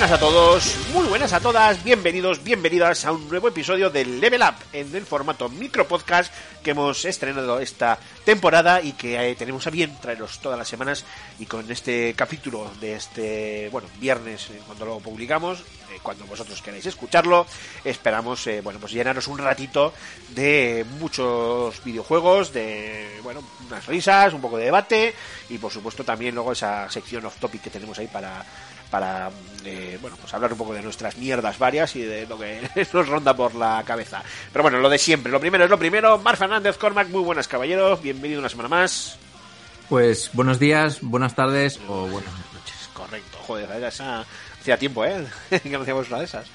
buenas a todos, muy buenas a todas, bienvenidos, bienvenidas a un nuevo episodio de Level Up en el formato micro podcast que hemos estrenado esta temporada y que eh, tenemos a bien traeros todas las semanas y con este capítulo de este, bueno, viernes eh, cuando lo publicamos, eh, cuando vosotros queráis escucharlo, esperamos, bueno, pues llenaros un ratito de muchos videojuegos, de, bueno, unas risas, un poco de debate y por supuesto también luego esa sección off topic que tenemos ahí para para eh, bueno pues hablar un poco de nuestras mierdas varias y de lo que nos ronda por la cabeza. Pero bueno, lo de siempre, lo primero es lo primero. Mar Fernández, Cormac, muy buenas caballeros, bienvenido una semana más. Pues buenos días, buenas tardes o buenas noches. Correcto, joder, esa... hacía tiempo, ¿eh? que no hacíamos una de esas.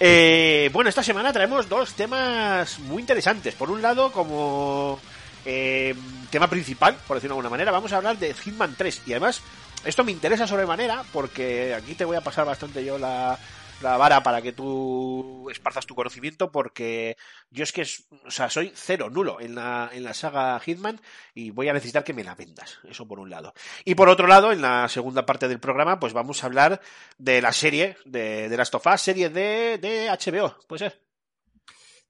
Eh, bueno, esta semana traemos dos temas muy interesantes. Por un lado, como eh, tema principal, por decirlo de alguna manera, vamos a hablar de Hitman 3 y además esto me interesa sobremanera porque aquí te voy a pasar bastante yo la, la vara para que tú esparzas tu conocimiento porque yo es que es, o sea, soy cero, nulo en la, en la saga Hitman y voy a necesitar que me la vendas, eso por un lado. Y por otro lado, en la segunda parte del programa, pues vamos a hablar de la serie de, de Last of Us, serie de, de HBO, puede ser.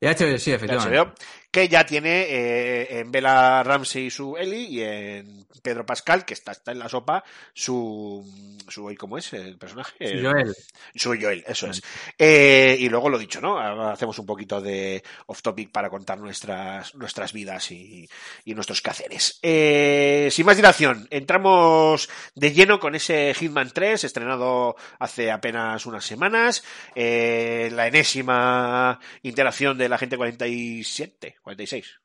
De HBO, sí, de efectivamente. HBO, que ya tiene eh, en Bella Ramsey su Ellie y en Pedro Pascal, que está, está en la sopa, su, su ¿cómo es el personaje? Sí, Joel. Su Joel, eso es. Eh, y luego lo dicho, ¿no? Ahora hacemos un poquito de off topic para contar nuestras, nuestras vidas y, y nuestros quehaceres. Eh, sin más dilación, entramos de lleno con ese Hitman 3, estrenado hace apenas unas semanas. Eh, la enésima interacción de la gente 47, 46.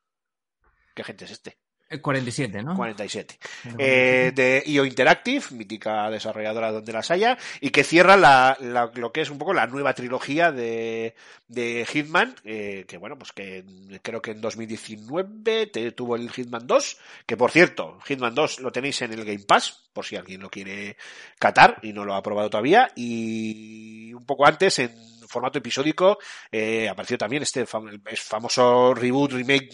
¿Qué gente es este? Eh, 47, ¿no? 47. Eh, de IO Interactive, mítica desarrolladora donde las haya, y que cierra la, la- lo que es un poco la nueva trilogía de, de Hitman, eh, que bueno, pues que creo que en 2019 te- tuvo el Hitman 2, que por cierto, Hitman 2 lo tenéis en el Game Pass, por si alguien lo quiere catar y no lo ha probado todavía, y un poco antes en formato episódico eh, apareció también este fam- famoso reboot, remake,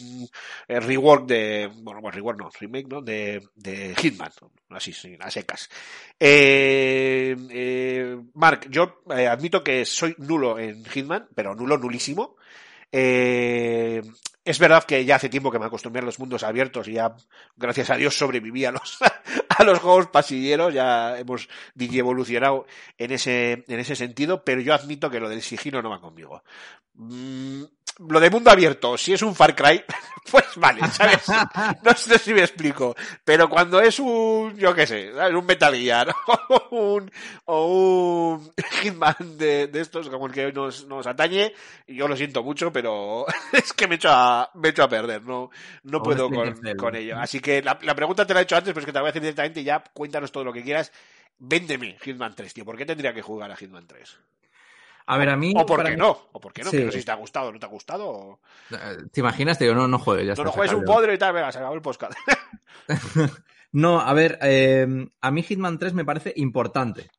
eh, rework de, bueno, bueno, rework no, remake, ¿no? De, de Hitman, así, sí, a secas. Eh, eh, Mark, yo eh, admito que soy nulo en Hitman, pero nulo, nulísimo. Eh, es verdad que ya hace tiempo que me acostumbré a los mundos abiertos y ya, gracias a Dios, sobreviví a los, a los juegos pasilleros, ya hemos evolucionado en ese, en ese sentido, pero yo admito que lo del sigilo no va conmigo. Mm, lo de mundo abierto, si es un Far Cry, pues vale, ¿sabes? No sé si me explico, pero cuando es un, yo qué sé, ¿sabes? un Metal Gear o un, o un Hitman de, de estos como el que hoy nos, nos atañe, yo lo siento mucho, pero es que me echo a, me echo a perder, no, no O puedo un con, con ello. Así que la, la pregunta te la he hecho antes, pero es que te la voy a hacer directamente y ya cuéntanos todo lo que quieras. Véndeme Hitman 3, tío. ¿Por qué tendría que jugar a Hitman 3? A ver, a mí. O por para qué mí- no, o por qué no, Sí. que no sé si te ha gustado o no te ha gustado. O... Eh, ¿Te imaginas? Te digo, no, no juegues. Ya No, no juegues un podre y tal, venga, se acabó el podcast. No, a ver, eh, a mí Hitman 3 me parece importante.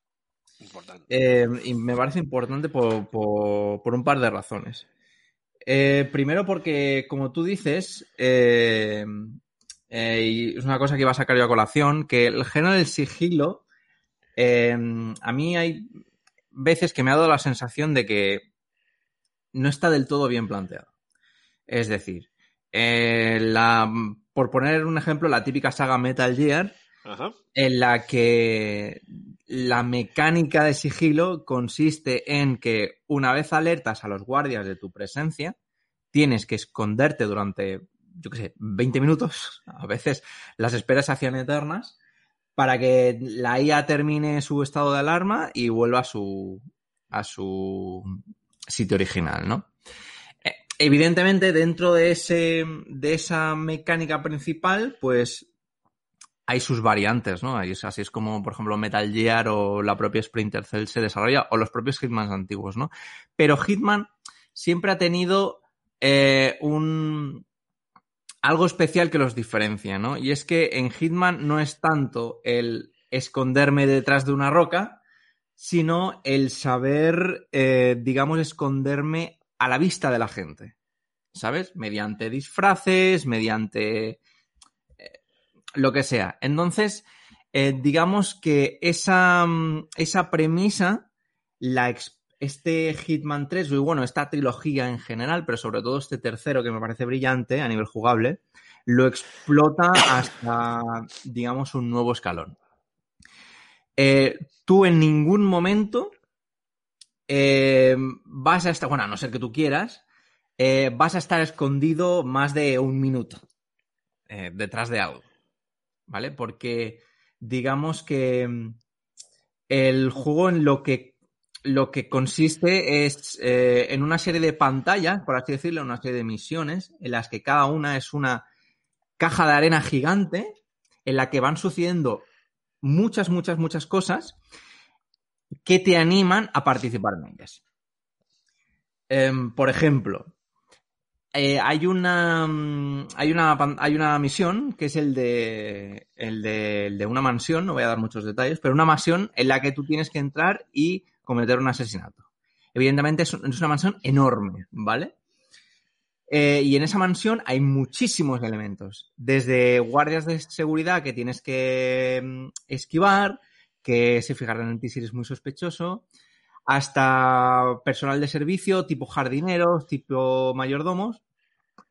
Importante. Eh, y me parece importante por, por- por un par de razones. Eh, primero porque, como tú dices, y es una cosa que iba a sacar yo a colación, que el género del sigilo, a mí hay veces que me ha dado la sensación de que no está del todo bien planteado. Es decir, eh, la, por poner un ejemplo, la típica saga Metal Gear, Ajá. en la que la mecánica de sigilo consiste en que una vez alertas a los guardias de tu presencia, tienes que esconderte durante yo qué sé, 20 minutos. A veces las esperas se hacían eternas para que la IA termine su estado de alarma y vuelva a su, a su sitio original, ¿no? Eh, Evidentemente, dentro de, ese, de esa mecánica principal, pues hay sus variantes, ¿no? Así es como, por ejemplo, Metal Gear o la propia Splinter Cell se desarrolla, o los propios Hitman antiguos, ¿no? Pero Hitman siempre ha tenido eh, un algo especial que los diferencia, ¿no? Y es que en Hitman no es tanto el esconderme detrás de una roca, sino el saber, eh, digamos, esconderme a la vista de la gente, ¿sabes? Mediante disfraces, mediante eh, lo que sea. Entonces, eh, digamos que esa, mm, esa premisa, la ex- este Hitman 3, y bueno, esta trilogía en general, pero sobre todo este tercero que me parece brillante a nivel jugable, lo explota hasta, digamos, un nuevo escalón. Eh, tú en ningún momento eh, vas a estar, bueno, a no ser que tú quieras, eh, vas a estar escondido más de un minuto detrás de algo, ¿vale? Porque digamos que mm, el juego en lo que, lo que consiste es eh, en una serie de pantallas, por así decirlo, una serie de misiones, en las que cada una es una caja de arena gigante, en la que van sucediendo muchas, muchas, muchas cosas que te animan a participar en ellas. Em, por ejemplo, eh, hay una mm, hay una hay una misión que es el de, el de el de una mansión, no voy a dar muchos detalles, pero una mansión en la que tú tienes que entrar y cometer un asesinato. Evidentemente es, un- es una mansión enorme, ¿vale? Eh, y en esa mansión hay muchísimos elementos, desde guardias de seguridad que tienes que mm, esquivar, que se fijarán en ti si eres muy sospechoso, hasta personal de servicio, tipo jardineros, tipo mayordomos,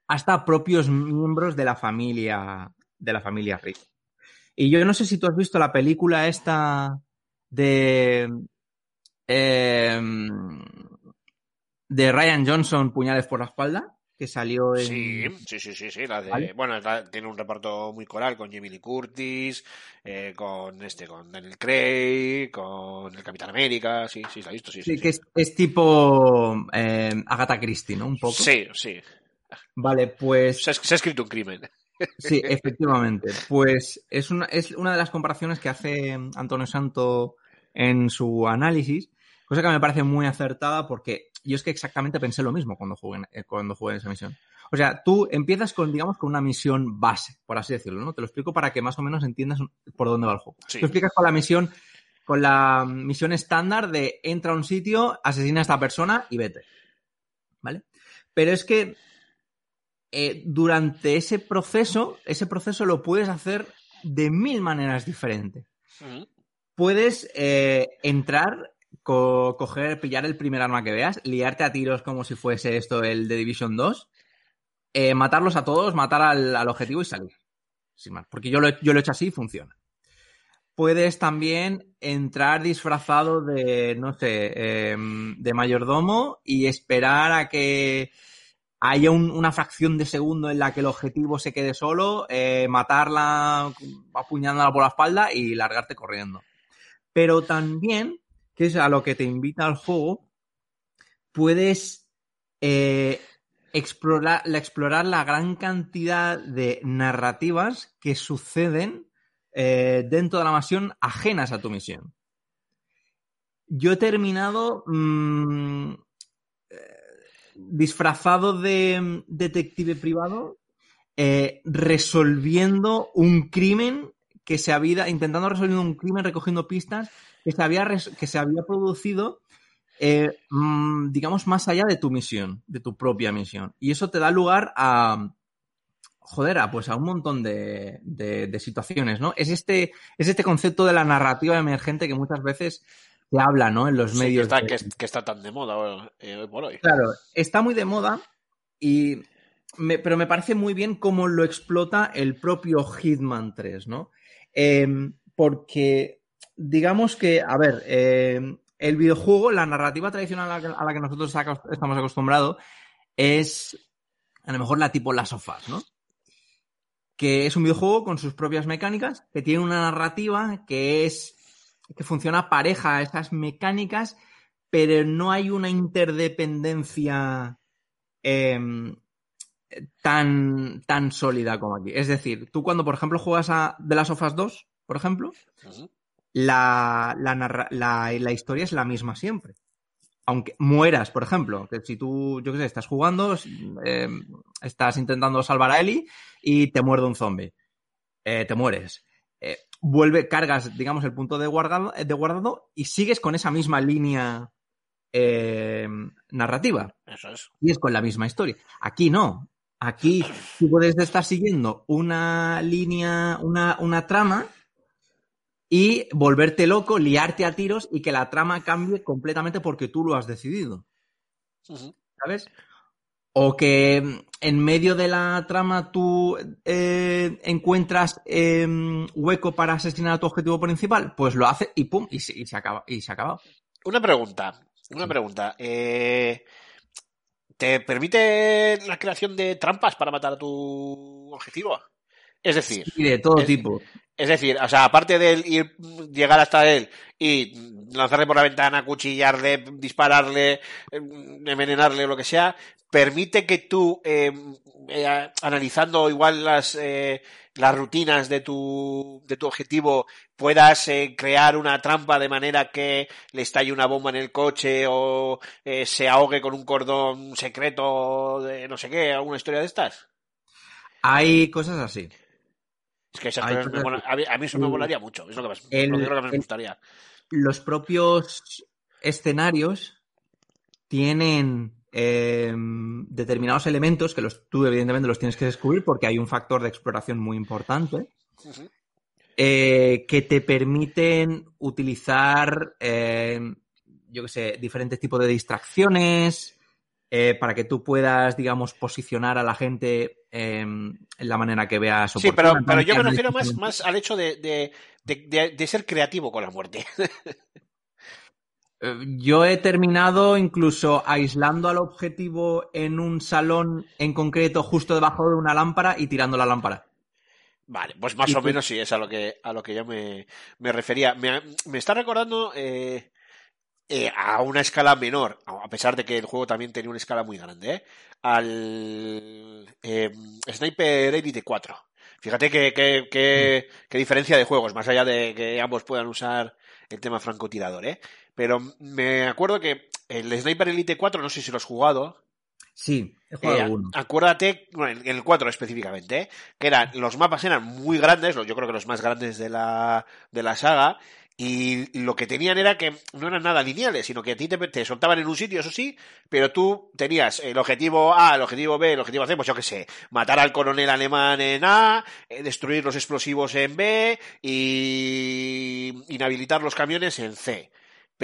hasta propios miembros de la familia de la familia Rick. Y yo no sé si tú has visto la película esta de em, de Ryan Johnson, Puñales por la espalda, que salió en Sí, sí, sí, sí, sí, la de, ¿Vale? bueno, la- tiene un reparto muy coral con Jamie Lee Curtis, eh, con este, con Daniel Craig, con el Capitán América, sí, sí, la he visto, sí, sí, Sí, que es, es tipo eh, Agatha Christie, ¿no? Un poco. sí, sí. Vale, pues Se ha, se ha escrito un crimen. sí, efectivamente. Pues es una, es una de las comparaciones que hace Antonio Santo en su análisis, cosa que me parece muy acertada porque yo es que exactamente pensé lo mismo cuando jugué en, eh, cuando jugué en esa misión. O sea, tú empiezas con, digamos, con una misión base, por así decirlo, ¿no? Te lo explico para que más o menos entiendas por dónde va el juego. Sí. Tú explicas con la misión, con la misión estándar de entra a un sitio, asesina a esta persona y vete. ¿Vale? Pero es que eh, durante ese proceso, ese proceso lo puedes hacer de mil maneras diferentes. Puedes eh, entrar, co- coger, pillar el primer arma que veas, liarte a tiros como si fuese esto el de Division 2, eh, matarlos a todos, matar al, al objetivo y salir. Sin más. Porque yo lo, yo lo he hecho así y funciona. Puedes también entrar disfrazado de, no sé, em, de mayordomo y esperar a que haya un- una fracción de segundo en la que el objetivo se quede solo, eh, matarla apuñándola por la espalda y largarte corriendo. Pero también, que es a lo que te invita al juego, puedes eh, explorar, la- explorar la gran cantidad de narrativas que suceden eh, dentro de la misión ajenas a tu misión. Yo he terminado mm, eh, disfrazado de mm, detective privado resolviendo un crimen que se había, intentando resolver un crimen, recogiendo pistas que se había, que se había producido, eh, mm, digamos, más allá de tu misión, de tu propia misión. Y eso te da lugar a, joder, a, pues a un montón de, de- de situaciones, ¿no? Es este, es este concepto de la narrativa emergente que muchas veces se habla, ¿no? En los Sí, que, medios. está, de- que, que está tan de moda ahora, eh, hoy por hoy. Claro, está muy de moda y me- pero me parece muy bien cómo lo explota el propio Hitman 3, ¿no? Em, porque digamos que, a ver, em, el videojuego, la narrativa tradicional a la que, nosotros estamos acostumbrados es a lo mejor la tipo las sofás, ¿no? que es un videojuego con sus propias mecánicas, que tiene una narrativa que es que funciona pareja a esas mecánicas, pero no hay una interdependencia em, tan, tan sólida como aquí. Es decir, tú cuando, por ejemplo, juegas a The Last of Us 2, por ejemplo. La, la, narra- la- la historia es la misma siempre. Aunque mueras, por ejemplo, que si tú, yo qué sé, estás jugando, eh, estás intentando salvar a Ellie y te muerde un zombie. Eh, te mueres. Eh, vuelve, cargas, digamos, el punto de guardado, de guardado y sigues con esa misma línea eh, narrativa Eso es. y es con la misma historia. Aquí no. Aquí tú puedes estar siguiendo una línea, una, una trama y volverte loco, liarte a tiros y que la trama cambie completamente porque tú lo has decidido. ¿Sabes? O que mm, en medio de la trama tú eh, encuentras eh, hueco para asesinar a tu objetivo principal, pues lo hace y pum, y se, y se acaba. Y se acaba. Una pregunta, una pregunta. Eh, ¿Te permite la creación de trampas para matar a tu objetivo? Es decir, Y de todo Es- tipo. es decir, o sea, aparte de él ir, llegar hasta él y lanzarle por la ventana, cuchillarle, dispararle, eh, envenenarle o lo que sea, permite que tú, eh, eh, analizando igual las, eh, las rutinas de tu, de tu objetivo, puedas eh, crear una trampa de manera que le estalle una bomba en el coche o eh, se ahogue con un cordón secreto de no sé qué, alguna historia de estas. Hay cosas así. Es que esas Hay cosas me cosas mola- a, mí, a mí eso me molaría mucho, es lo que, más, el- lo que creo que más me gustaría. los propios escenarios tienen eh, determinados elementos que los, tú evidentemente los tienes que descubrir porque hay un factor de exploración muy importante eh, que te permiten utilizar, eh, yo qué sé, diferentes tipos de distracciones eh, para que tú puedas, digamos, posicionar a la gente eh, en la manera que veas Sí, pero, pero yo me refiero más, más al hecho de, de, de, ser creativo con la muerte. Eh, Yo he terminado incluso aislando al objetivo en un salón en concreto justo debajo de una lámpara y tirando la lámpara. Vale, pues más Y o tú- menos sí, es a lo que, a lo que yo me, me refería. Me, me está recordando eh, eh, a una escala menor, a pesar de que el juego también tenía una escala muy grande, ¿eh? al eh, Sniper Elite 4. Fíjate qué que, que, qué diferencia de juegos, más allá de que ambos puedan usar el tema francotirador, ¿eh? Pero me acuerdo que el Sniper Elite 4, no sé si lo has jugado, Sí, he jugado eh, alguno. acuérdate, bueno, en el 4 específicamente, ¿eh? que eran, los mapas eran muy grandes, yo creo que los más grandes de la, de la saga, y lo que tenían era que no eran nada lineales, sino que a ti te, soltaban en un sitio, eso sí, pero tú tenías el objetivo A, el objetivo B, el objetivo C, pues yo qué sé, matar al coronel alemán en A, eh, destruir los explosivos en B y inhabilitar los camiones en C.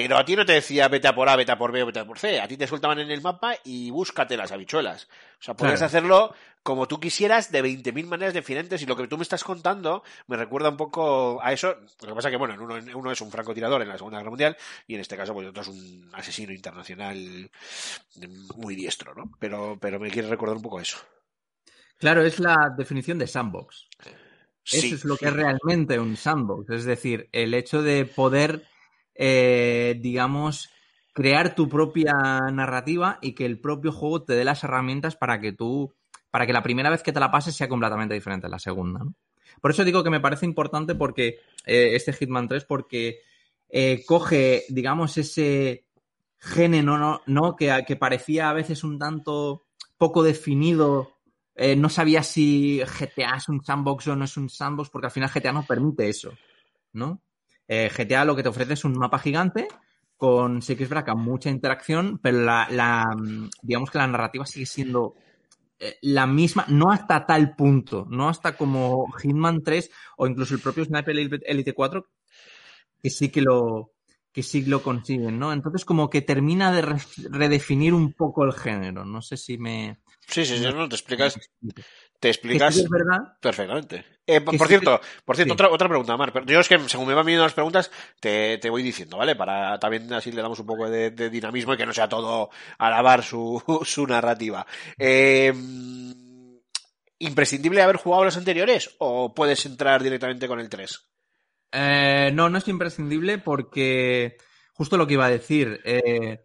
Pero a ti no te decía vete a por A, vete a por B o vete a por C. A ti te soltaban en el mapa y búscate las habichuelas. O sea, puedes Claro. hacerlo como tú quisieras de 20.000 maneras diferentes y lo que tú me estás contando me recuerda un poco a eso. Lo que pasa que, bueno, en uno, es un francotirador en la Segunda Guerra Mundial y en este caso, pues otro es un asesino internacional muy diestro, ¿no? Pero, pero me quiere recordar un poco eso. Claro, es la definición de sandbox. Sí. Eso es lo que es realmente un sandbox. Es decir, el hecho de poder, eh, digamos, crear tu propia narrativa y que el propio juego te dé las herramientas para que tú, para que la primera vez que te la pases sea completamente diferente a la segunda. ¿no? Por eso digo que me parece importante porque eh, este Hitman 3, porque eh, coge, digamos, ese género, ¿no? ¿no? Que, que parecía a veces un tanto poco definido no sabía si GTA es un sandbox o no es un sandbox, porque al final GTA no permite eso, ¿no? Eh, GTA lo que te ofrece es un mapa gigante con, sí que es verdad que mucha interacción, pero la, la, digamos que la narrativa sigue siendo eh, la misma, no hasta tal punto, no hasta como Hitman 3 o incluso el propio Sniper Elite 4, que sí que lo, que sí lo consiguen, ¿no? Entonces como que termina de re redefinir un poco el género, no sé si me... Sí, sí, sí, no, te explicas, te explicas sí que es verdad perfectamente. Eh, por cierto, por cierto, sí. otra, otra pregunta, Mar. Pero yo es que según me van viniendo las preguntas, te, te voy diciendo, ¿vale? Para también así le damos un poco de, de dinamismo y que no sea todo alabar su, su narrativa. Eh, imprescindible haber jugado los anteriores o puedes entrar directamente con el 3? Eh, no, no es imprescindible porque justo lo que iba a decir. eh,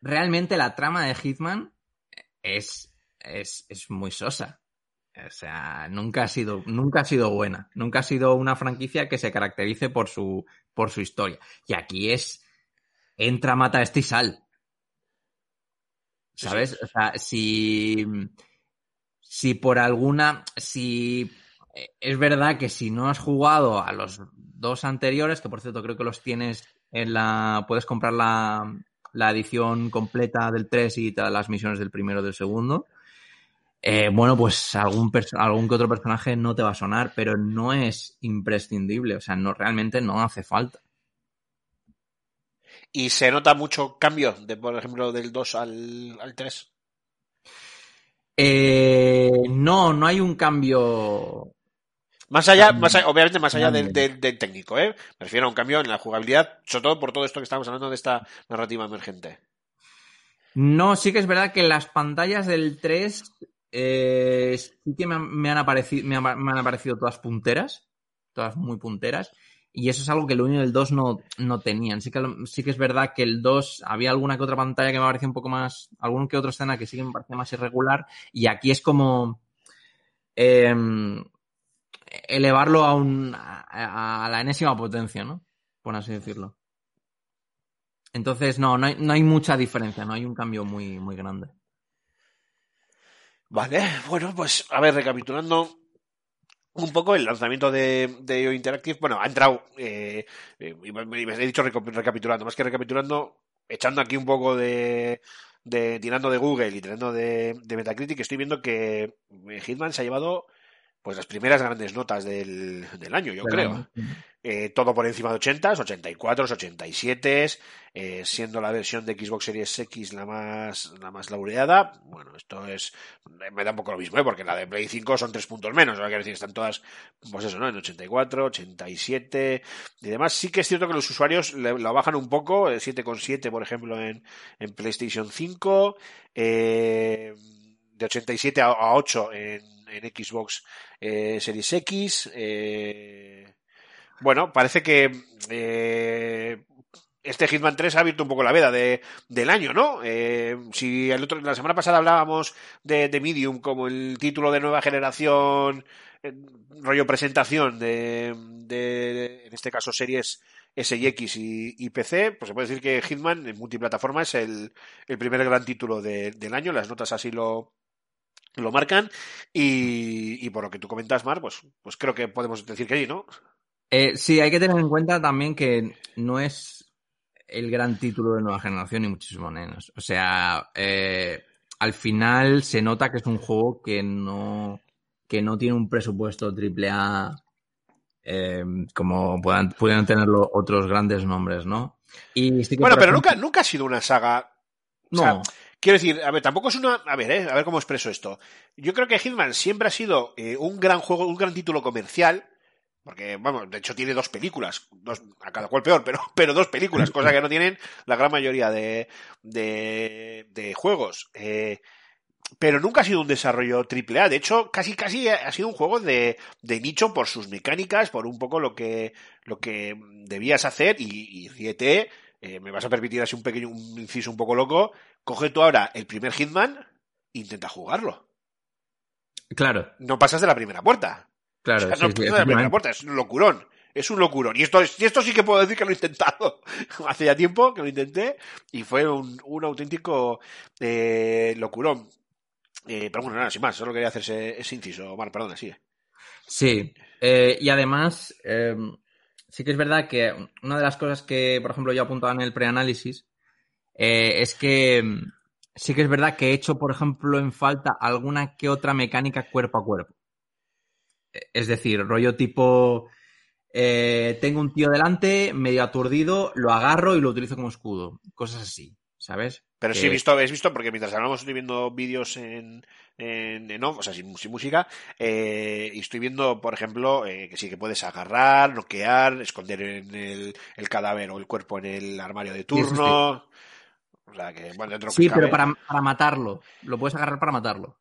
realmente la trama de Hitman es, es, es muy sosa. O sea, nunca ha sido, nunca ha sido buena. Nunca ha sido una franquicia que se caracterice por su, por su historia. Y aquí es entra, mata este y sal. ¿Sabes? O sea, si, si por alguna, si es verdad que si no has jugado a los dos anteriores, que por cierto creo que los tienes en la, puedes comprar la, la edición completa del 3 y todas las misiones del primero y del segundo. Eh, bueno, pues algún, que otro personaje no te va a sonar, pero no es imprescindible. O sea, no, realmente no hace falta. ¿Y se nota mucho cambio, de, por ejemplo, del 2 al, al 3? Eh, no, no hay un cambio. Más allá, más allá- obviamente más allá del- del técnico, ¿eh? Me refiero a un cambio en la jugabilidad, sobre todo por todo esto que estamos hablando de esta narrativa emergente. No, sí que es verdad que las pantallas del 3 eh, sí que me han, aparecido, me han, me han aparecido todas punteras, todas muy punteras, y eso es algo que el 1 y el 2 no, no tenían. Sí que, sí que es verdad que el 2 había alguna que otra pantalla que me parecía un poco más, algún que otra escena que sí que me parecía más irregular, y aquí es como em, elevarlo a, un, a, a la enésima potencia, ¿no? Por así decirlo. Entonces, no, no hay, no hay mucha diferencia, no hay un cambio muy, muy grande. Vale, bueno, pues a ver, recapitulando un poco el lanzamiento de, de IO Interactive, bueno, ha entrado, eh, eh, he dicho recapitulando, más que recapitulando, echando aquí un poco de, de tirando de Google y tirando de, de Metacritic, estoy viendo que eh, Hitman se ha llevado pues las primeras grandes notas del, del año, yo creo. Eh, todo por encima de 80, 84, 87, eh, siendo la versión de Xbox Series X la más, la más laureada. Bueno, esto es, me da un poco lo mismo, ¿eh? porque la de Play 5 son tres puntos menos, quiero decir, están todas, pues eso, ¿no? En 84, 87 y demás. Sí que es cierto que los usuarios lo bajan un poco, eh, 7,7 por ejemplo en, en PlayStation 5, eh, de 87 a, a 8 en, en Xbox eh, Series X, eh, bueno, parece que eh, este Hitman 3 ha abierto un poco la veda de, del año, ¿no? Si la semana pasada hablábamos de, Medium como el título de nueva generación, rollo presentación de, en este caso, series S y X y, PC, pues se puede decir que Hitman en multiplataforma es el, el primer gran título de- del año, las notas así lo, lo marcan y, y por lo que tú comentas, Mar, pues, pues creo que podemos decir que sí, ¿no? Eh, sí, hay que tener en cuenta también que no es el gran título de nueva generación, ni muchísimo menos. O sea, eh, al final se nota que es un juego que no, que no tiene un presupuesto triple A eh, como puedan, pueden tenerlo otros grandes nombres, ¿no? Y sí que, Bueno, pero ejemplo- nunca, nunca ha sido una saga. o No, sea, quiero decir, a ver, tampoco es una. A ver, eh, a ver cómo expreso esto. Yo creo que Hitman siempre ha sido eh, un gran juego, un gran título comercial. Porque, vamos, de hecho tiene dos películas, dos, a cada cual peor, pero, pero dos películas, cosa que no tienen la gran mayoría de, de, de juegos. Eh, pero nunca ha sido un desarrollo triple A. De hecho, casi casi ha sido un juego de, de nicho por sus mecánicas, por un poco lo que, lo que debías hacer. Y, y fíjate, eh, me vas a permitir así un pequeño un inciso un poco loco. Coge tú ahora el primer Hitman e intenta jugarlo. claro, No pasas de la primera puerta. claro. O sea, sí, no sí, pasas de la primera puerta, es un locurón. Es un locurón. Y esto, es- y esto sí que puedo decir que lo he intentado. Hace ya tiempo que lo intenté y fue un, un auténtico eh, locurón. Eh, pero bueno, nada, sin más, solo quería hacerse ese inciso. Mar, perdona, sigue. Sí, eh, y además, eh, sí que es verdad que una de las cosas que, por ejemplo, yo apuntaba en el preanálisis eh, es que mm, sí que es verdad que he hecho, por ejemplo, en falta alguna que otra mecánica cuerpo a cuerpo. Eh, Es decir, rollo tipo, eh, tengo un tío delante, medio aturdido, lo agarro y lo utilizo como escudo. Cosas así, ¿sabes? Pero sí he visto, he visto, porque mientras hablamos estoy viendo vídeos en, en, en o sea, sin, sin música, eh, y estoy viendo, por ejemplo, eh, que sí que puedes agarrar, noquear, esconder en el, el cadáver o el cuerpo en el armario de turno. O sea, que, bueno, dentro que Sí, pero para, para matarlo. Lo puedes agarrar para matarlo.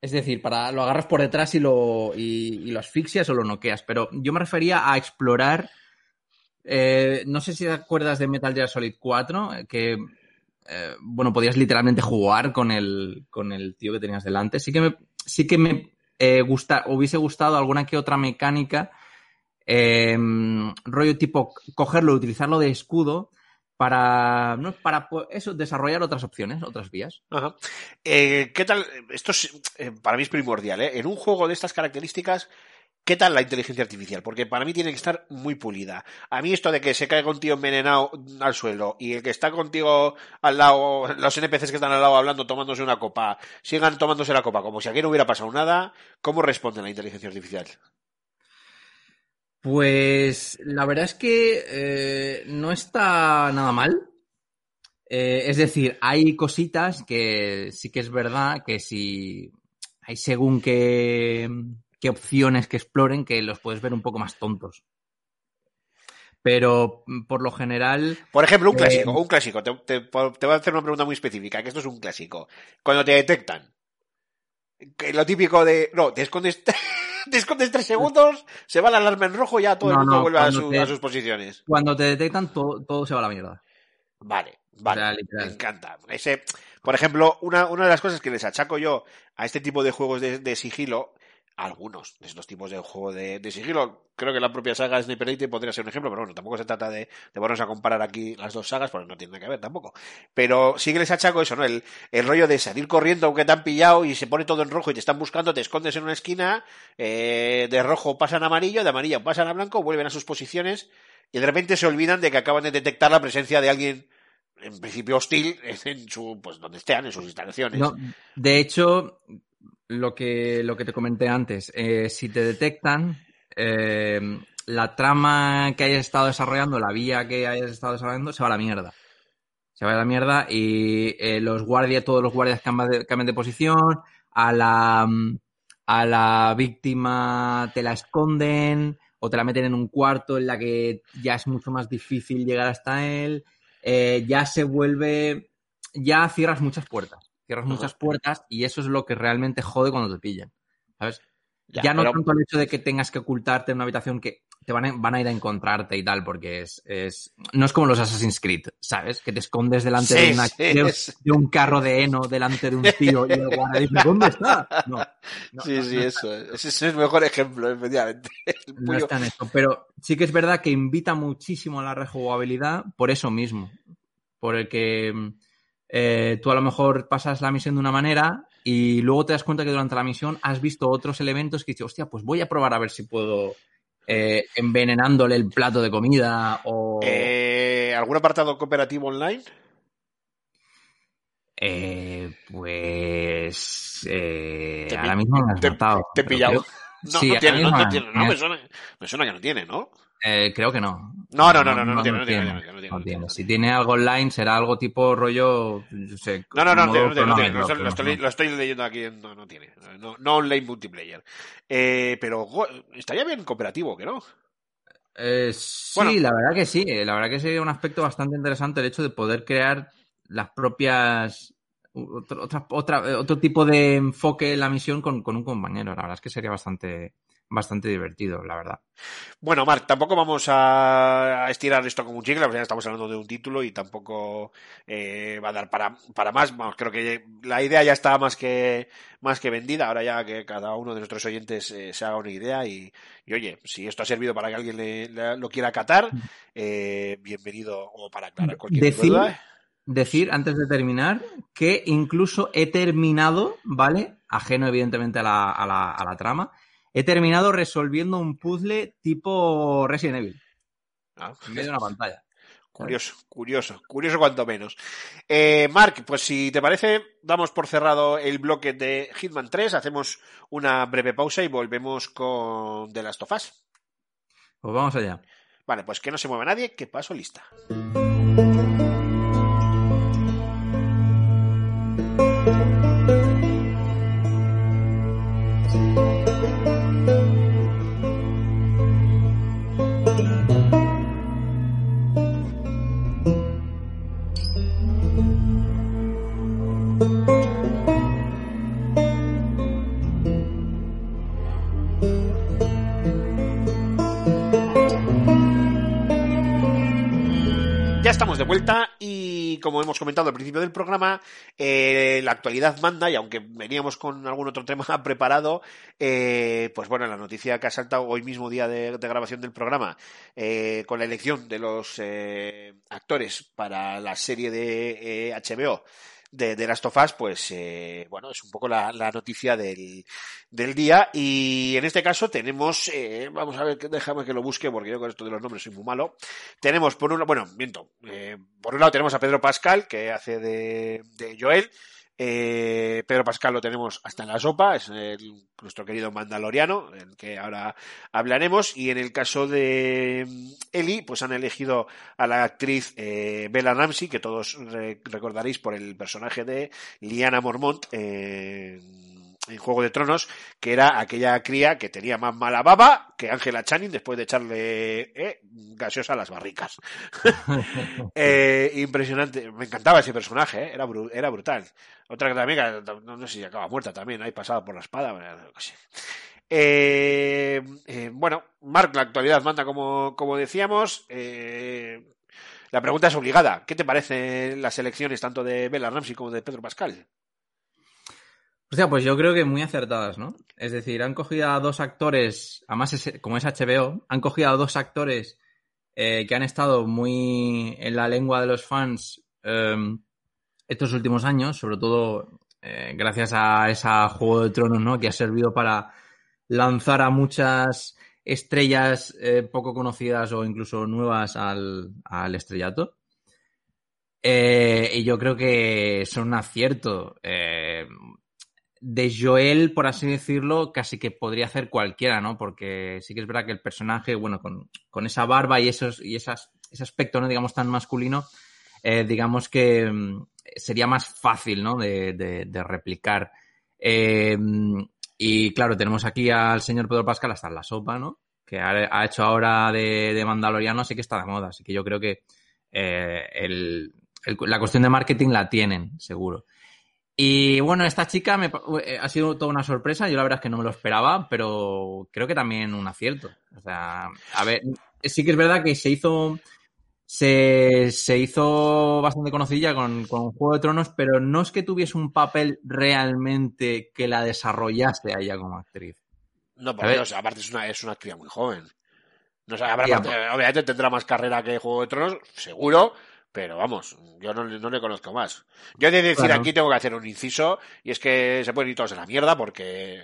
Es decir, para lo agarras por detrás y lo, y, y lo asfixias o lo noqueas. Pero yo me refería a explorar. eh, no sé si te acuerdas de Metal Gear Solid 4, eh, que eh, bueno, podías literalmente jugar con el, con el tío que tenías delante. Sí que me, sí que me eh, gusta, hubiese gustado alguna que otra mecánica, eh, rollo tipo cogerlo, utilizarlo de escudo para, ¿no? para pues, eso, desarrollar otras opciones, otras vías. Ajá. Eh, ¿Qué tal? Esto es, eh, para mí es primordial. En un juego de estas características, ¿qué tal la inteligencia artificial? Porque para mí tiene que estar muy pulida. A mí esto de que se caiga un tío envenenado al suelo y el que está contigo al lado, los NPCs que están al lado hablando, tomándose una copa, sigan tomándose la copa como si aquí no hubiera pasado nada, ¿cómo responde la inteligencia artificial? Pues la verdad es que eh, no está nada mal. Eh, es decir, hay cositas que sí que es verdad que si hay según qué, qué opciones que exploren que los puedes ver un poco más tontos. Pero mm, por lo general, Por ejemplo, un Eh, clásico, un clásico. Te, te- te voy a hacer una pregunta muy específica, que esto es un clásico. Cuando te detectan, que lo típico de, no, te escondes, te escondes tres segundos, se va la alarma en rojo y ya todo el mundo no, vuelve a, cuando su- te- a sus posiciones. cuando te detectan todo, todo se va a la mierda. Vale, vale. sea, me encanta. Ese, por ejemplo, una, una de las cosas que les achaco yo a este tipo de juegos de, de sigilo, algunos de estos tipos de juegos de, de sigilo, creo que la propia saga Sniper Elite podría ser un ejemplo, pero bueno, tampoco se trata de, de ponernos a comparar aquí las dos sagas, porque no tiene que ver tampoco. Pero sí que les achaco eso, ¿no? El, el rollo de salir corriendo aunque te han pillado y se pone todo en rojo y te están buscando, te escondes en una esquina, eh, de rojo pasan a amarillo, de amarillo pasan a blanco, vuelven a sus posiciones y de repente se olvidan de que acaban de detectar la presencia de alguien en principio hostil en su pues donde estén en sus instalaciones de hecho, lo que, lo que te comenté antes, eh, si te detectan, eh, la trama que hayas estado desarrollando, la vía que hayas estado desarrollando, se va a la mierda. Se va a la mierda y eh, los guardias, todos los guardias cambian de, posición, a la, a la víctima te la esconden o te la meten en un cuarto en la que ya es mucho más difícil llegar hasta él, ya se vuelve, ya cierras muchas puertas, cierras Ajá. muchas puertas y eso es lo que realmente jode cuando te pillan, ¿sabes? Ya, no pero- tanto el hecho de que tengas que ocultarte en una habitación que te van a, van a ir a encontrarte y tal, porque es, es- no es como los Assassin's Creed, ¿sabes? Que te escondes delante Sí, de, una- sí, de, de un carro de heno, delante de un tío y el guardia dice, ¿dónde está? No, no, sí no, sí no eso ese es el mejor ejemplo efectivamente no está en esto. Pero sí que es verdad que invita muchísimo a la rejugabilidad por eso mismo. Por el que eh, tú a lo mejor pasas la misión de una manera y luego te das cuenta que durante la misión has visto otros elementos que dices, hostia, pues voy a probar a ver si puedo eh, envenenándole el plato de comida o... Eh, algún apartado cooperativo online Eh, pues... eh, ahora mismo me has te- matado. te he pillado. creo- no, Sí, no tiene no, tiene no me- me suena me suena que no tiene no Eh, creo que no. No, no, no, no, no, no tiene, no tiene, no no. Si tiene algo online será algo tipo rollo, yo sé, no no no, no tiene, no tiene. Lo, estoy- pero lo estoy, no. lo estoy leyendo aquí no, no tiene no, no online multiplayer eh, pero estaría bien cooperativo que no Eh, sí, Bueno. la verdad que sí. eh, La verdad que sería un aspecto bastante interesante el hecho de poder crear las propias otro, otra- otra- eh, otro tipo de enfoque en la misión con, con un compañero. La verdad es que sería bastante, bastante divertido, la verdad. Bueno, Marc, tampoco vamos a estirar esto como un chicle, porque ya estamos hablando de un título y tampoco eh, va a dar para, para más. Vamos, creo que la idea ya está más que, más que vendida. Ahora ya que cada uno de nuestros oyentes eh, se haga una idea y, y, oye, si esto ha servido para que alguien le- le- lo quiera catar, eh, bienvenido o para aclarar cualquier Decir- duda. Decir, antes de terminar, que incluso he terminado, ¿vale? Ajeno, evidentemente, a la, a la, a la trama. He terminado resolviendo un puzzle tipo Resident Evil, Ah, en medio de una pantalla. Curioso, curioso, curioso cuanto menos. Eh, Marc, pues si te parece, damos por cerrado el bloque de Hitman 3, hacemos una breve pausa y volvemos con The Last of Us. Pues vamos allá. Vale, pues que no se mueva nadie, que paso lista. Hemos comentado al principio del programa, eh, la actualidad manda y aunque veníamos con algún otro tema preparado, eh, pues bueno, la noticia que ha saltado hoy mismo día de, grabación del programa, eh, con la elección de los actores para la serie de HBO de, de Last of pues eh, bueno, es un poco la, la noticia del, del día y en este caso tenemos, eh, vamos a ver, déjame que lo busque porque yo con esto de los nombres soy muy malo. Tenemos por un bueno, miento, eh, por un lado tenemos a Pedro Pascal que hace de, de Joel. Eh, Pedro Pascal lo tenemos hasta en la sopa, es el- nuestro querido mandaloriano, del que ahora hablaremos. Y en el caso de mm, Ellie, pues han elegido a la actriz eh, Bella Ramsey, que todos re- recordaréis por el personaje de Liana Mormont en en Juego de Tronos, que era aquella cría que tenía más mala baba que Angela Channing después de echarle eh, gaseosa a las barricas. Eh, impresionante. Me encantaba ese personaje, eh, era, bru- era brutal. Otra que también, no, no sé si acaba muerta también, ahí pasada por la espada. bueno, no sé. Eh, eh, bueno, Mark, la actualidad manda como, como decíamos. Eh, la pregunta es obligada. ¿Qué te parecen las elecciones tanto de Bella Ramsey como de Pedro Pascal? O sea, pues yo creo que muy acertadas, ¿no? Es decir, han cogido a dos actores, además como es HBO, han cogido a dos actores eh, que han estado muy en la lengua de los fans eh, estos últimos años, sobre todo eh, gracias a esa Juego de Tronos, ¿no? Que ha servido para lanzar a muchas estrellas eh, poco conocidas o incluso nuevas al, al estrellato. Y yo creo que son un acierto. De Joel, por así decirlo, casi que podría hacer cualquiera, ¿no? Porque sí que es verdad que el personaje, bueno, con, con esa barba y esos y esas, ese aspecto, ¿no? Digamos, tan masculino, eh, digamos que mm, sería más fácil, ¿no? De, de- de replicar. Eh, y claro, tenemos aquí al señor Pedro Pascal hasta en la sopa, ¿no? Que ha, hecho ahora de, de Mandaloriano, así que está de moda. Así que yo creo que eh, el- el- la cuestión de marketing la tienen, seguro. Y bueno, esta chica me, eh, ha sido toda una sorpresa. Yo la verdad es que no me lo esperaba, pero creo que también un acierto. O sea, a ver, sí que es verdad que se hizo. Se, se hizo bastante conocida con, con Juego de Tronos, pero no es que tuviese un papel realmente que la desarrollase a ella como actriz. No, por A ver. Dios, aparte es una, es una actriz muy joven. No habrá- obviamente tendrá más carrera que Juego de Tronos, seguro, pero vamos, yo no, le- no le conozco más. Yo he de decir aquí tengo que hacer un inciso, y es que se pueden ir todos a la mierda porque,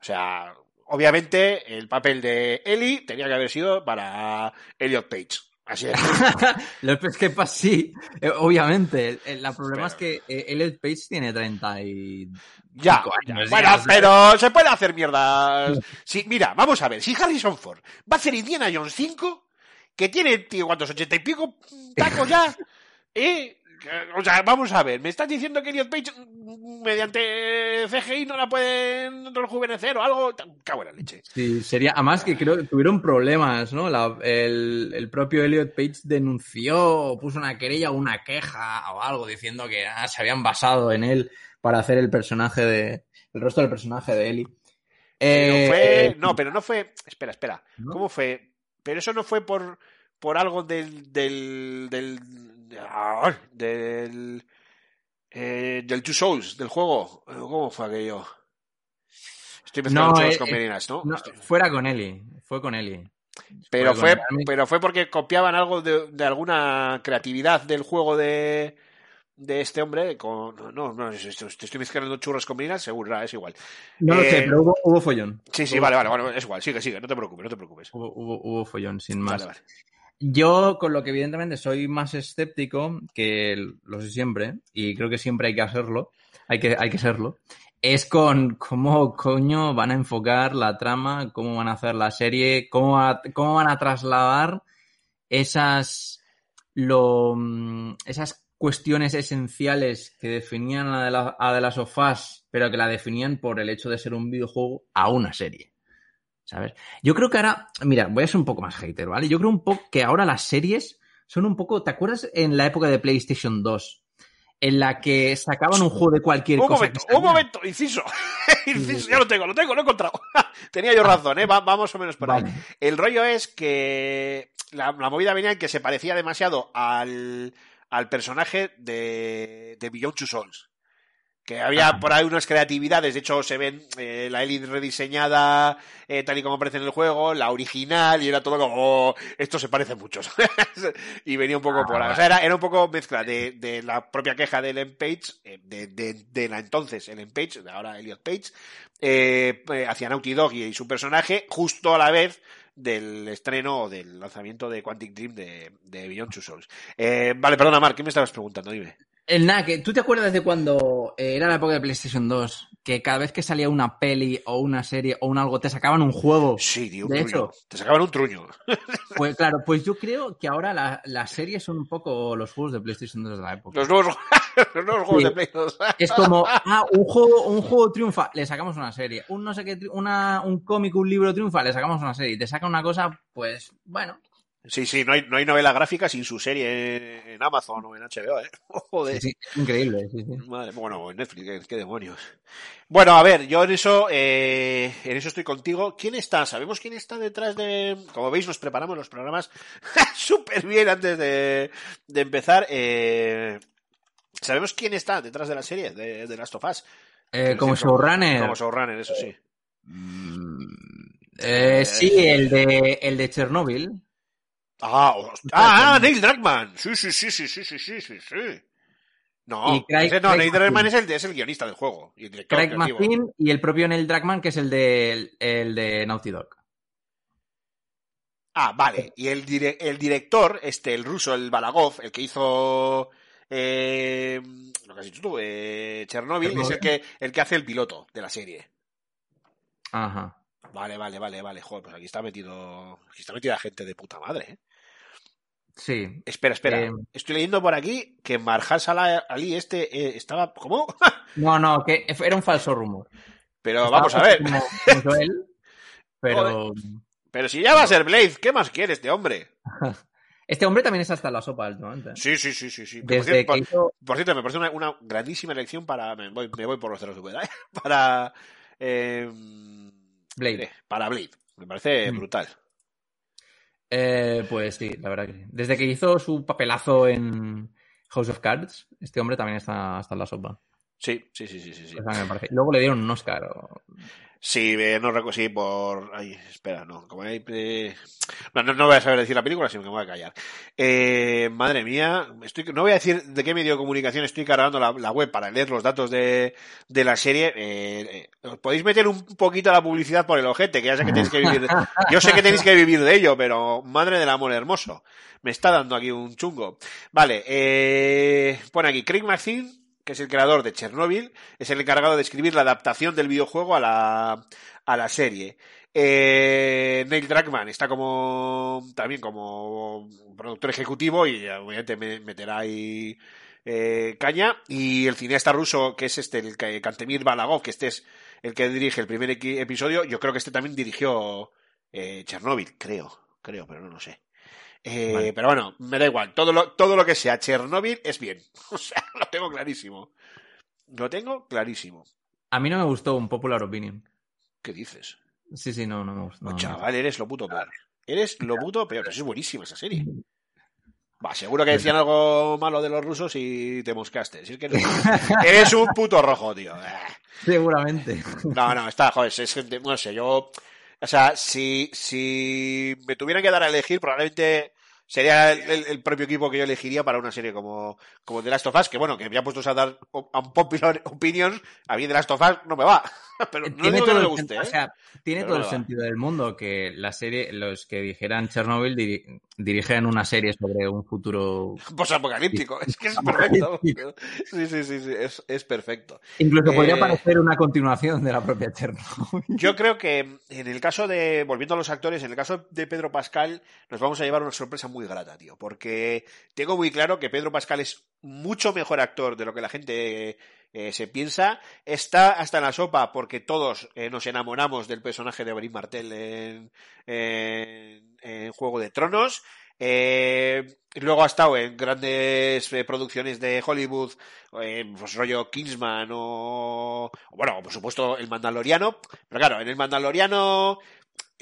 o sea, obviamente el papel de Ellie tenía que haber sido para Elliot Page. Así es. Lo que es que pasa, sí, eh, obviamente. El, el- la problema Pero- es que eh, Elliot Page tiene 30 y... Ya, años, bueno, ya, pero se puede hacer mierdas. Sí, mira, vamos a ver, si Harrison Ford va a hacer Indiana Jones 5, que tiene, tío, ¿cuántos? ¿80 y pico tacos ya? ¿Eh? O sea, vamos a ver, ¿me estás diciendo que Elliot Page mm, mediante CGI no la pueden rejuvenecer o algo? Cago en la leche. Sí, sería, además que creo que tuvieron problemas, ¿no? La- el, el propio Elliot Page denunció, o puso una querella o una queja o algo diciendo que ah, se habían basado en él para hacer el personaje de, el rostro del personaje de Ellie. Pero Eh, fue, eh, no, pero no fue, espera, espera, ¿No? ¿cómo fue? Pero eso no fue por, por algo del, del, del, ah, del, eh, del Two Souls, del juego. Eh, ¿Cómo fue aquello? Estoy mezclando No, eh, con merinas, ¿no? no, fuera con Ellie, fue con Ellie. pero fue fue, pero fue porque copiaban algo de, de alguna creatividad del juego de, de este hombre. Con, no, no, te estoy mezclando churros con merinas, seguro, es igual. No lo Eh, sé, pero hubo, hubo follón. Sí, sí, Hubo- vale, vale, vale, es igual, sigue, sigue, no te preocupes, no te preocupes. Hubo, hubo- follón, sin más. Vale, vale. Yo, con lo que evidentemente soy más escéptico, que lo sé siempre, y creo que siempre hay que hacerlo, hay que, hay que serlo, es con cómo coño van a enfocar la trama, cómo van a hacer la serie, cómo, va- cómo van a trasladar esas, lo, mm, esas cuestiones esenciales que definían a de, la, a de las sofás, pero que la definían por el hecho de ser un videojuego a una serie. ¿Sabes? Yo creo que ahora, mira, voy a ser un poco más hater, ¿vale? Yo creo un poco que ahora las series son un poco, ¿te acuerdas en la época de PlayStation 2? En la que sacaban un juego de cualquier Un cosa. momento, que un momento, inciso. inciso, ya lo tengo, lo tengo, lo he encontrado. Tenía yo razón, ¿eh? Va, va más o menos por ahí. El rollo es que la, la movida venía en que se parecía demasiado al, al personaje de, de Beyond Two Souls. Que había Ah. por ahí unas creatividades, de hecho se ven eh, la Elite rediseñada eh, tal y como aparece en el juego, la original, y era todo como, "Oh, esto se parece mucho. y venía un poco Ah, por ahí. O sea, era, era un poco mezcla de, de la propia queja de Ellen Page, eh, de, de, de la entonces Ellen Page, de ahora Elliot Page, eh, eh, hacia Naughty Dog y, y su personaje, justo a la vez del estreno o del lanzamiento de Quantic Dream de, de Beyond Two Souls. Eh, vale, perdona, Mark, ¿qué me estabas preguntando? Dime. El nada, que ¿tú te acuerdas de cuando eh, era la época de PlayStation 2? Que cada vez que salía una peli o una serie o un algo, te sacaban un juego. Sí, tío, un De truño. hecho. Te sacaban un truño. Pues claro, pues yo creo que ahora la- las series son un poco los juegos de PlayStation 2 de la época. Los nuevos, los nuevos juegos Sí. de Play 2. Es como, ah, un juego, un juego triunfa, le sacamos una serie. Un no sé qué, una, un cómic, un libro triunfa, le sacamos una serie. Y te saca una cosa, pues, bueno. Sí, sí, no hay, no hay novela gráfica sin su serie en Amazon o en HBO, ¿eh? Joder. Sí, increíble, sí, sí. Madre, bueno, en Netflix, ¿qué, demonios. Bueno, a ver, yo en eso, eh, en eso estoy contigo. ¿Quién está? ¿Sabemos quién está detrás de...? Como veis, nos preparamos los programas súper bien antes de, de empezar. Eh, ¿Sabemos quién está detrás de la serie de, de Last of Us? Eh, como showrunner. Como showrunner, eso sí. Eh, sí, el de, el de Chernobyl. Ah, ah, ah, Neil Druckmann. Sí, sí, sí, sí, sí, sí, sí, sí, sí. No, Y Craig- ese no, Neil Druckmann es el, es el guionista del juego. Y el director Craig. Mazin y el propio Neil Druckmann, que es el de, el de Naughty Dog. Ah, vale. Y el, dire- el director, este, el ruso, el Balagov, el que hizo eh, lo que has dicho tú, eh, Chernobyl, Chernobyl. es el que, el que hace el piloto de la serie. Ajá. Vale, vale, vale, vale. Joder, pues aquí está metido. Aquí está metida gente de puta madre, ¿eh? Sí. Espera, espera. Eh, Estoy leyendo por aquí que Marjal Salah Ali este eh, estaba. ¿Cómo? No, no, que era un falso rumor. Pero Estaba vamos a ver. Como, como él, pero Pero si ya va a ser Blade, ¿qué más quiere este hombre? este hombre también está hasta la sopa últimamente. Sí, sí, sí, sí, sí. Por cierto, que hizo... Por cierto, me parece una, una grandísima elección para. Me voy, me voy por los ceros de Úbeda, ¿eh? Para. eh, Blade. para Blade. Me parece Mm. brutal. Eh, pues sí, la verdad que sí. Desde que hizo su papelazo en House of Cards, este hombre también está hasta la sopa. Sí, sí, sí, sí, sí. sí. O sea, me parece. Luego le dieron un Oscar. o- Sí, eh, no recuerdo, sí, por... Ay, espera, no, como hay... eh, No, no, no voy a saber decir la película, sino que me voy a callar. Eh, madre mía, estoy... no voy a decir de qué medio de comunicación estoy cargando la, la web para leer los datos de, de la serie. Eh, eh, os podéis meter un poquito la publicidad por el ojete, que ya sé que tenéis que vivir... de- Yo sé que tenéis que vivir de ello, pero madre del amor hermoso. Me está dando aquí un chungo. Vale, eh, pone aquí Craig Mazin, que es el creador de Chernobyl, es el encargado de escribir la adaptación del videojuego a la, a la serie. Eh, Neil Druckmann está como también como productor ejecutivo y obviamente me- meterá ahí eh, caña. Y el cineasta ruso, que es este, el Kantemir Balagov, que este es el que dirige el primer episodio, yo creo que este también dirigió eh, Chernobyl, creo, creo, pero no lo sé. Eh, Vale. Pero bueno, me da igual. Todo lo, todo lo que sea Chernobyl es bien. O sea, lo tengo clarísimo. Lo tengo clarísimo. A mí no me gustó un popular opinion. ¿Qué dices? Sí, sí, no, no me gustó. No, chaval, eres lo puto peor. Eres lo puto peor. Pero es buenísima esa serie. Va, seguro que decían algo malo de los rusos y te moscaste. Si es que eres, eres un puto rojo, tío. Seguramente. No, no, está, joder, es gente, no sé, yo, o sea, si, si me tuvieran que dar a elegir, probablemente sería el, el- el propio equipo que yo elegiría para una serie como, como The Last of Us, que bueno, que ya puestos a dar un popular opinion, a mí The Last of Us no me va. Pero no tiene todo el guste, ¿eh? o sea, tiene Pero todo el sentido del mundo que la serie, los que dijeran Chernobyl diri- dirigen una serie sobre un futuro. Posapocalíptico, es que es perfecto. Sí, sí, sí, sí, es, es perfecto. Incluso podría Eh, parecer una continuación de la propia Chernobyl. Yo creo que en el caso de, volviendo a los actores, en el caso de Pedro Pascal, nos vamos a llevar una sorpresa muy grata, tío, porque tengo muy claro que Pedro Pascal es mucho mejor actor de lo que la gente eh, se piensa. Está hasta en la sopa porque todos eh, nos enamoramos del personaje de Brin Martel en, en- en Juego de Tronos. Eh, luego ha estado en grandes producciones de Hollywood, eh, pues rollo Kingsman o, bueno, por supuesto el Mandaloriano. Pero claro, en el Mandaloriano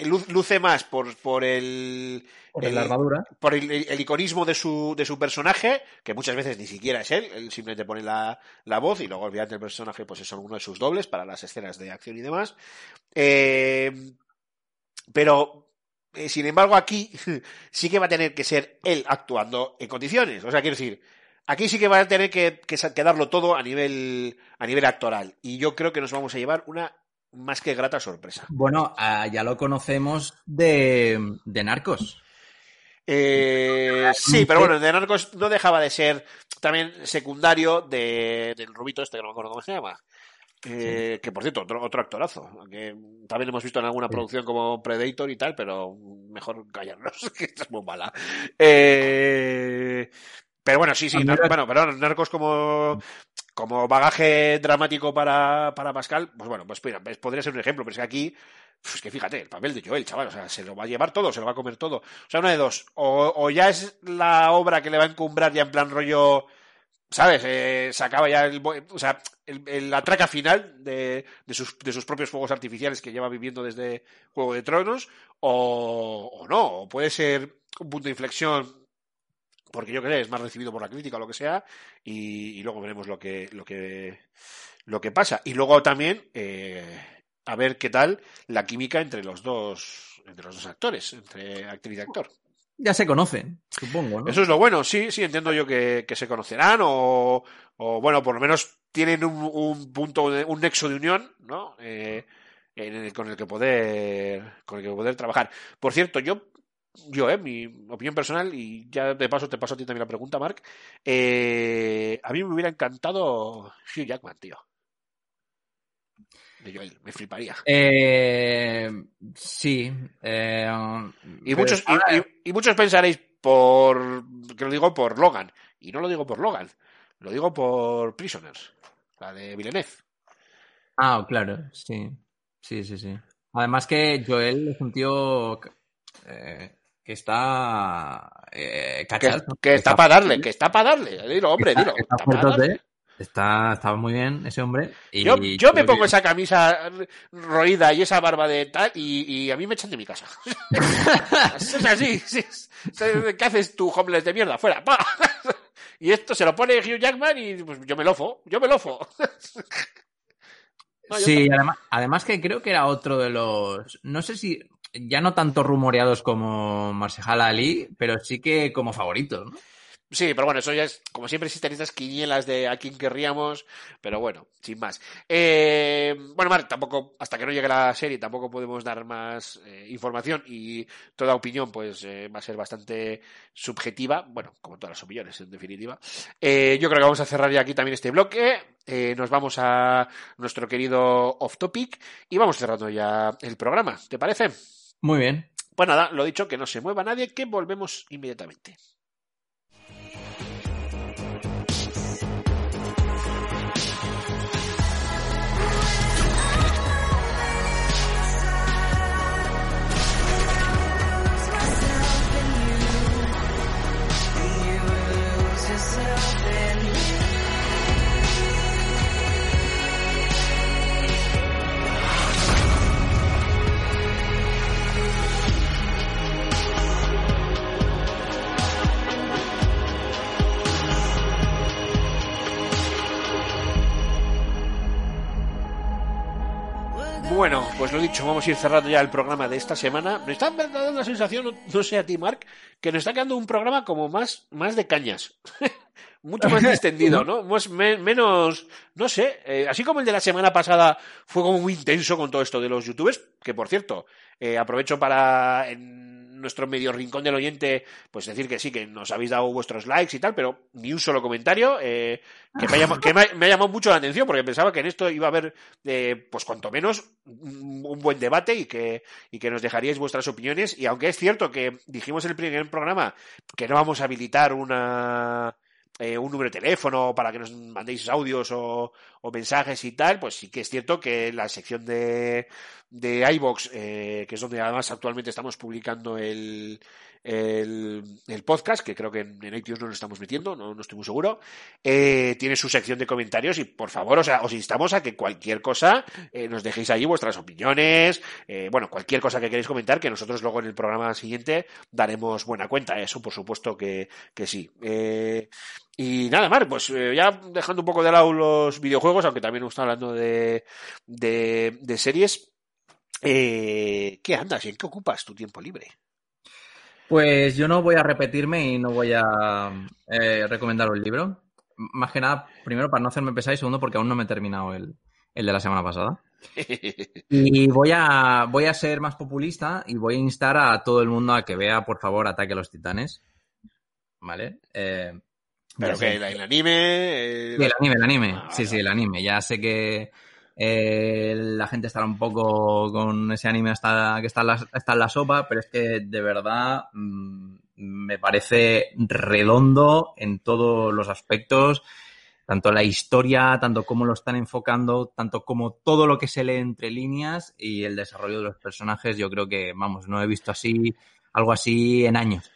luce más por, por el, Por la armadura. por el, el iconismo de su, de su personaje, que muchas veces ni siquiera es él, él simplemente pone la, la voz y luego olvidante el personaje pues es uno de sus dobles para las escenas de acción y demás. Eh, pero, eh, sin embargo, aquí sí que va a tener que ser él actuando en condiciones. O sea, quiero decir, aquí sí que va a tener que, que, que darlo todo a nivel, a nivel actoral. Y yo creo que nos vamos a llevar una más que grata sorpresa. Bueno, ah, ya lo conocemos de, de Narcos. Eh, sí, pero bueno, de Narcos no dejaba de ser también secundario de, del rubito este, que no me acuerdo cómo se llama. Eh, Que por cierto, otro, otro actorazo. Que también hemos visto en alguna Sí. producción como Predator y tal, pero mejor callarnos, que esta es muy mala. Eh, pero bueno, sí, sí, bueno, pero Narcos como, como bagaje dramático para, para Pascal, pues bueno, pues mira, podría ser un ejemplo, pero es que aquí, pues es que fíjate, el papel de Joel, chaval, o sea, se lo va a llevar todo, se lo va a comer todo. O sea, una de dos, o, o ya es la obra que le va a encumbrar ya en plan rollo, ¿sabes? Eh, se acaba ya el, o sea, el- el- la traca final de, de, sus, de sus propios fuegos artificiales que lleva viviendo desde Juego de Tronos, o, o no, o puede ser un punto de inflexión porque yo creo que es más recibido por la crítica o lo que sea, y, y luego veremos lo que, lo que, lo que pasa. Y luego también, eh, a ver qué tal la química entre los dos, entre los dos actores, entre actriz y actor. Ya se conocen, supongo, ¿no? Eso es lo bueno, sí, sí, entiendo yo que, que se conocerán o, o, bueno, por lo menos tienen un, un punto, de- un nexo de unión, ¿no? Eh, en el- con el que poder, con el que poder trabajar. Por cierto, yo, yo, eh, mi opinión personal, y ya de paso te paso a ti también la pregunta, Mark, eh, a mí me hubiera encantado Hugh Jackman, tío. De Joel, me fliparía. Eh, sí. eh, Y muchos, y- ahora- y, y muchos pensaréis por que lo digo por Logan. Y no lo digo por Logan, lo digo por Prisoners, la de Villeneuve. Ah, claro, sí. Sí, sí, sí. Además que Joel es un tío eh, que está eh, Que, está para darle, que está para darle. Dilo, hombre, está, dilo. está está pa' fuertote, darle. está, está muy bien ese hombre. Y Yo, yo me pongo que- esa camisa roída y esa barba de tal y, y a mí me echan de mi casa. es así. sí. ¿Qué haces tú, homeless de mierda? Fuera, pa. Y esto se lo pone Hugh Jackman y pues yo me lofo, yo me lofo. No, Sí, además, además que creo que era otro de los. No sé si. Ya no tanto rumoreados como Marshall Ali, pero sí que como favoritos, ¿no? Sí, pero bueno, eso ya es, como siempre existen estas quinielas de a quién querríamos, pero bueno, sin más. Eh, bueno, Marc, tampoco, hasta que no llegue la serie, tampoco podemos dar más eh, información y toda opinión, pues, eh, va a ser bastante subjetiva, bueno, como todas las opiniones, en definitiva. Eh, yo creo que vamos a cerrar ya aquí también este bloque, nos vamos a nuestro querido off topic y vamos cerrando ya el programa, ¿te parece? Muy bien. Pues nada, lo dicho, que no se mueva nadie, que volvemos inmediatamente. Bueno, pues lo dicho, vamos a ir cerrando ya el programa de esta semana. Me está dando la sensación, no, sé a ti, Mark, que nos está quedando un programa como más, más de cañas. Mucho más distendido, ¿no? Más, me- menos, no sé, eh, así como el de la semana pasada fue como muy intenso con todo esto de los youtubers, que por cierto, eh, aprovecho para en nuestro medio rincón del oyente, pues decir que sí, que nos habéis dado vuestros likes y tal, pero ni un solo comentario, eh, que, me ha, llamado, que me, ha, me ha llamado mucho la atención, porque pensaba que en esto iba a haber, eh, pues cuanto menos, un, un buen debate y que, y que nos dejaríais vuestras opiniones. Y aunque es cierto que dijimos en el primer programa que no vamos a habilitar una, eh, un número de teléfono para que nos mandéis audios o, o mensajes y tal, pues sí que es cierto que la sección de, de iVox, eh, que es donde además actualmente estamos publicando el, el, podcast, que creo que en, iTunes no nos estamos metiendo, no, no estoy muy seguro, eh, tiene su sección de comentarios y por favor, o sea, os instamos a que cualquier cosa eh, nos dejéis ahí vuestras opiniones, eh, bueno, cualquier cosa que queréis comentar, que nosotros luego en el programa siguiente daremos buena cuenta, eso por supuesto que, que sí. Y nada más, pues ya dejando un poco de lado los videojuegos, aunque también hemos estado hablando de, de, de series, eh, ¿qué andas y en qué ocupas tu tiempo libre? Pues yo no voy a repetirme y no voy a eh, recomendar el libro. Más que nada, primero para no hacerme pesar y segundo porque aún no me he terminado el, el de la semana pasada. Y voy a, voy a ser más populista y voy a instar a todo el mundo a que vea, por favor, Ataque a los Titanes. ¿Vale? Eh, Pero que el, el anime... Sí, el anime, el anime. Ah, sí, vale, sí, el anime. Ya sé que eh, la gente estará un poco con ese anime hasta que está en, la, está en la sopa, pero es que de verdad mm, me parece redondo en todos los aspectos, tanto la historia, tanto cómo lo están enfocando, tanto como todo lo que se lee entre líneas y el desarrollo de los personajes. Yo creo que, vamos, no he visto así algo así en años.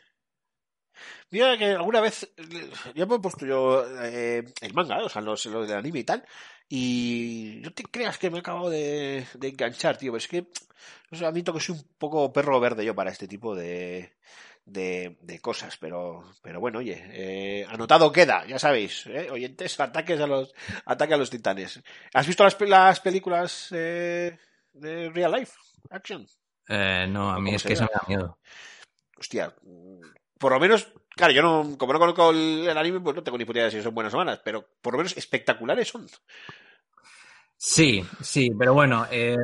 Mira que alguna vez ya me he puesto yo eh, el manga, o sea, los, los del anime y tal, y no te creas que me he acabado de, de enganchar, tío, pero es que no sé, admito que soy un poco perro verde yo para este tipo de, de, de cosas, pero, pero bueno, oye, eh, anotado queda, ya sabéis, ¿eh? oyentes, ataques a los, ataque a los titanes. ¿Has visto las, las películas eh, de Real Life Action? Eh, no, a mí ¿Cómo es que eso me da miedo. hostia, por lo menos, claro, yo no, como no conozco el, el anime, pues no tengo ni puta idea de si son buenas o malas, pero por lo menos espectaculares son. Sí, sí, pero bueno, eh,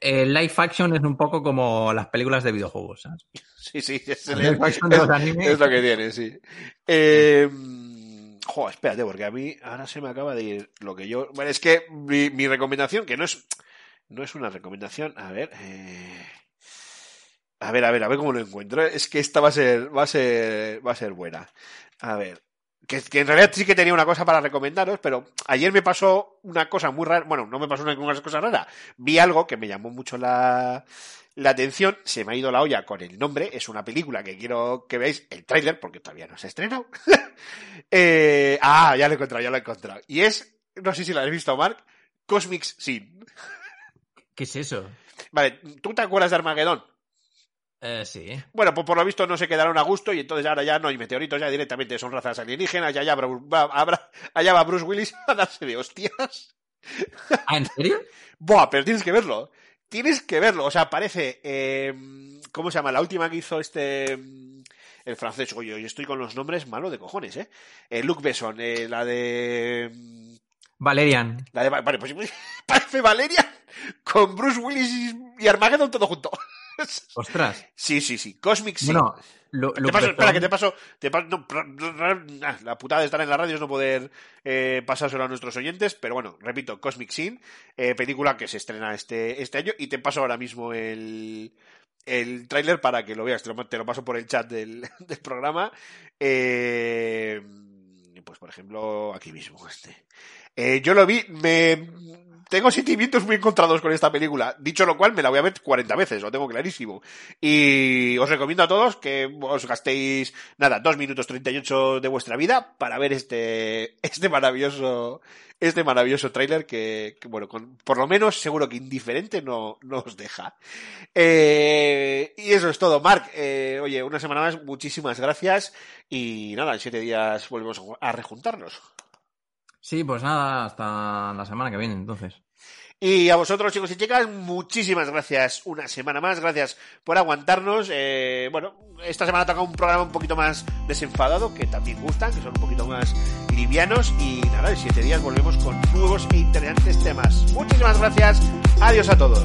el live action es un poco como las películas de videojuegos. ¿sabes? Sí, sí, es, El live action de los es- animes. es lo que tiene, sí. Eh, jo, espérate, porque a mí ahora se me acaba de ir lo que yo. Bueno, es que mi, mi recomendación, que no es, no es una recomendación, a ver. eh, A ver, a ver, a ver cómo lo encuentro. Es que esta va a ser, va a ser, va a ser buena. A ver. Que, que en realidad sí que tenía una cosa para recomendaros, pero ayer me pasó una cosa muy rara. Bueno, no me pasó una, una cosa rara. Vi algo que me llamó mucho la, la atención. Se me ha ido la olla con el nombre. Es una película que quiero que veáis el tráiler, porque todavía no se ha estrenado. Eh, ah, ya lo he encontrado, ya lo he encontrado. Y es, no sé si lo habéis visto, Mark, Cosmic Sin. ¿Qué es eso? Vale, ¿tú te acuerdas de Armagedón? Eh, sí. Bueno, pues por lo visto no se quedaron a gusto y entonces ahora ya no hay meteoritos, ya directamente son razas alienígenas, ya, ya habrá- va- allá va Bruce Willis a darse de hostias. ¿Ah, en serio? Buah, pero tienes que verlo. Tienes que verlo. O sea, parece. eh, ¿Cómo se llama? La última que hizo este. mm, El francés. Oye, hoy estoy con los nombres malo de cojones, ¿eh? Eh, Luc Besson, eh, la de. mm, Valerian. La de. Vale, pues parece Valeria con Bruce Willis y Armageddon todo junto. Ostras. Sí, sí, sí. Cosmic Sin. Bueno, lo, Te lo paso, que espera, que te paso. Te paso no, la putada de estar en la radio es no poder eh, pasárselo a nuestros oyentes, pero bueno, repito, Cosmic Sin, eh, película que se estrena este, este año, y te paso ahora mismo el, el tráiler para que lo veas. Te lo, te lo paso por el chat del, del programa. Eh, pues, por ejemplo, aquí mismo. Este. Eh, yo lo vi, me. Tengo sentimientos muy encontrados con esta película. Dicho lo cual, me la voy a ver 40 veces, lo tengo clarísimo. Y os recomiendo a todos que os gastéis, nada, 2 minutos 38 de vuestra vida para ver este, este maravilloso, este maravilloso tráiler que, bueno, con, por lo menos seguro que indiferente no, no os deja. Eh, y eso es todo, Mark. Eh, oye, una semana más, muchísimas gracias. Y nada, en siete días volvemos a rejuntarnos. Sí, pues nada, hasta la semana que viene, entonces. Y a vosotros, chicos y chicas, muchísimas gracias una semana más. Gracias por aguantarnos. Eh, bueno, esta semana toca un programa un poquito más desenfadado, que también gustan, que son un poquito más livianos. Y nada, en siete días volvemos con nuevos e interesantes temas. Muchísimas gracias. Adiós a todos.